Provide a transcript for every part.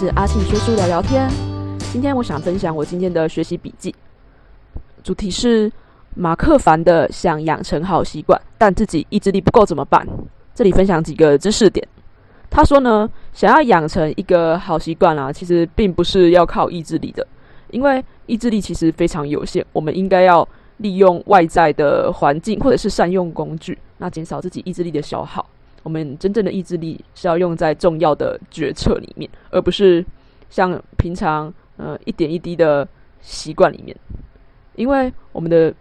是阿庆说书聊聊天。今天我想分享我今天的学习笔记，主题是马克凡的想养成好习惯，但自己意志力不够怎么办？这里分享几个知识点。他说呢，想要养成一个好习惯啊，其实并不是要靠意志力的，因为意志力其实非常有限。我们应该要利用外在的环境，或者是善用工具，那减少自己意志力的消耗。我们真正的意志力是要用在重要的决策里面，而不是像平常呃一点一滴的习惯里面。因为我们的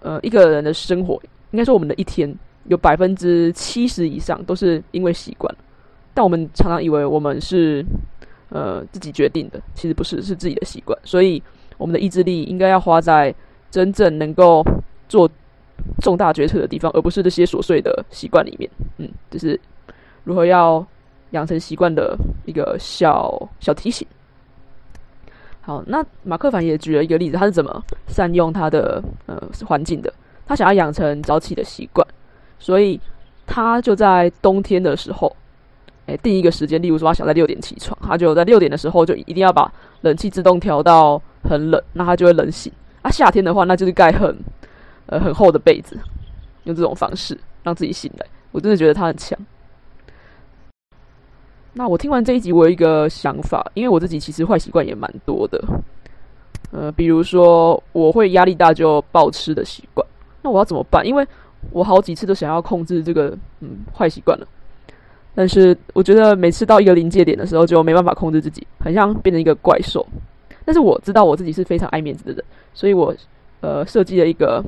呃一个人的生活，应该说我们的一天有百分之七十以上都是因为习惯。但我们常常以为我们是呃自己决定的，其实不是，是自己的习惯。所以我们的意志力应该要花在真正能够做重大决策的地方，而不是这些琐碎的习惯里面。嗯，就是如何要养成习惯的一个小小提醒。好，那马克凡也举了一个例子，他是怎么善用他的呃环境的。他想要养成早起的习惯，所以他就在冬天的时候。哎，定一个时间，例如说他想在六点起床，他就在六点的时候就一定要把冷气自动调到很冷，那他就会冷醒。啊，夏天的话，那就是盖很呃很厚的被子，用这种方式让自己醒来。我真的觉得他很强。那我听完这一集，我有一个想法，因为我自己其实坏习惯也蛮多的，呃，比如说我会压力大就暴吃的习惯，那我要怎么办？因为我好几次都想要控制这个嗯坏习惯了。但是我觉得每次到一个临界点的时候，就没办法控制自己，很像变成一个怪兽。但是我知道我自己是非常爱面子的人，所以我呃设计了一个，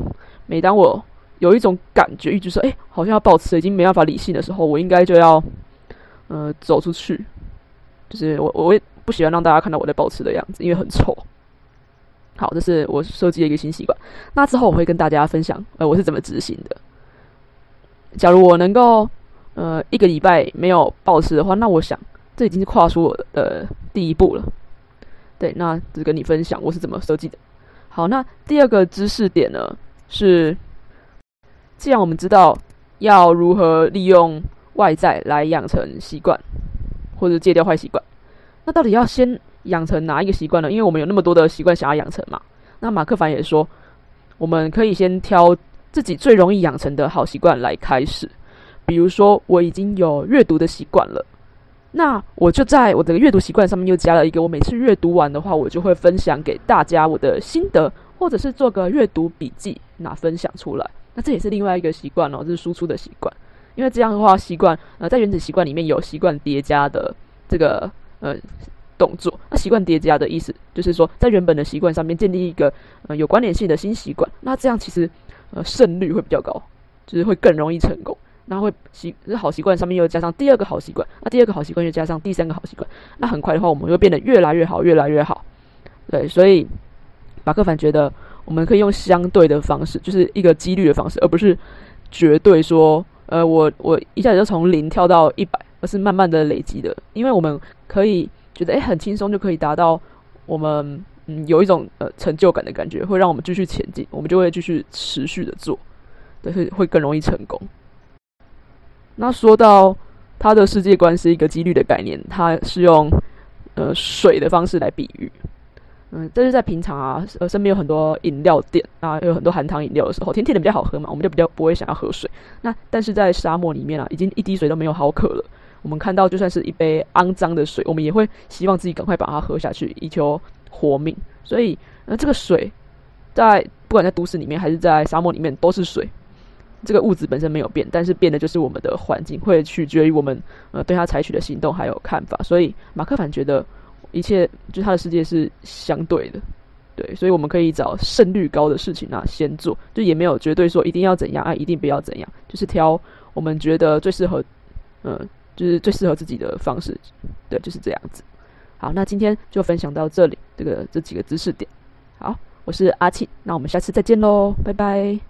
每当我有一种感觉，一直说哎好像要暴吃，已经没办法理性的时候，我应该就要呃走出去。就是我我也不喜欢让大家看到我在暴吃的样子，因为很丑。好，这是我设计的一个新习惯。那之后我会跟大家分享，呃我是怎么执行的。假如我能够。呃，一个礼拜没有暴吃的话，那我想这已经是跨出我的第一步了。对，那只跟你分享我是怎么设计的。好，那第二个知识点呢是，既然我们知道要如何利用外在来养成习惯，或者戒掉坏习惯，那到底要先养成哪一个习惯呢？因为我们有那么多的习惯想要养成嘛。那马克凡也说，我们可以先挑自己最容易养成的好习惯来开始。比如说，我已经有阅读的习惯了，那我就在我的阅读习惯上面又加了一个，我每次阅读完的话，我就会分享给大家我的心得，或者是做个阅读笔记，那分享出来。那这也是另外一个习惯哦，这是输出的习惯。因为这样的话，习惯呃，在原子习惯里面有习惯叠加的这个呃动作。那习惯叠加的意思就是说，在原本的习惯上面建立一个呃有关联性的新习惯。那这样其实呃胜率会比较高，就是会更容易成功。那会习是好习惯上面又加上第二个好习惯，那第二个好习惯又加上第三个好习惯，那很快的话，我们会变得越来越好，越来越好。对，所以马克凡觉得我们可以用相对的方式，就是一个几率的方式，而不是绝对说，呃，我我一下子就从零跳到一百，而是慢慢的累积的。因为我们可以觉得，哎，很轻松就可以达到我们嗯有一种呃成就感的感觉，会让我们继续前进，我们就会继续持续的做，对，会会更容易成功。那说到他的世界观是一个几率的概念，他是用呃水的方式来比喻，嗯，这是在平常啊，呃，身边有很多饮料店啊，有很多含糖饮料的时候，甜甜的比较好喝嘛，我们就比较不会想要喝水。那但是在沙漠里面啊，已经一滴水都没有，好渴了。我们看到就算是一杯肮脏的水，我们也会希望自己赶快把它喝下去，以求活命。所以，那这个水在不管在都市里面还是在沙漠里面，都是水。这个物质本身没有变，但是变的就是我们的环境，会取决于我们呃对它采取的行动还有看法。所以马克凡觉得一切就他的世界是相对的，对，所以我们可以找胜率高的事情啊先做，就也没有绝对说一定要怎样啊，一定不要怎样，就是挑我们觉得最适合，嗯，就是最适合自己的方式，对，就是这样子。好，那今天就分享到这里，这个这几个知识点。好，我是阿庆，那我们下次再见喽，拜拜。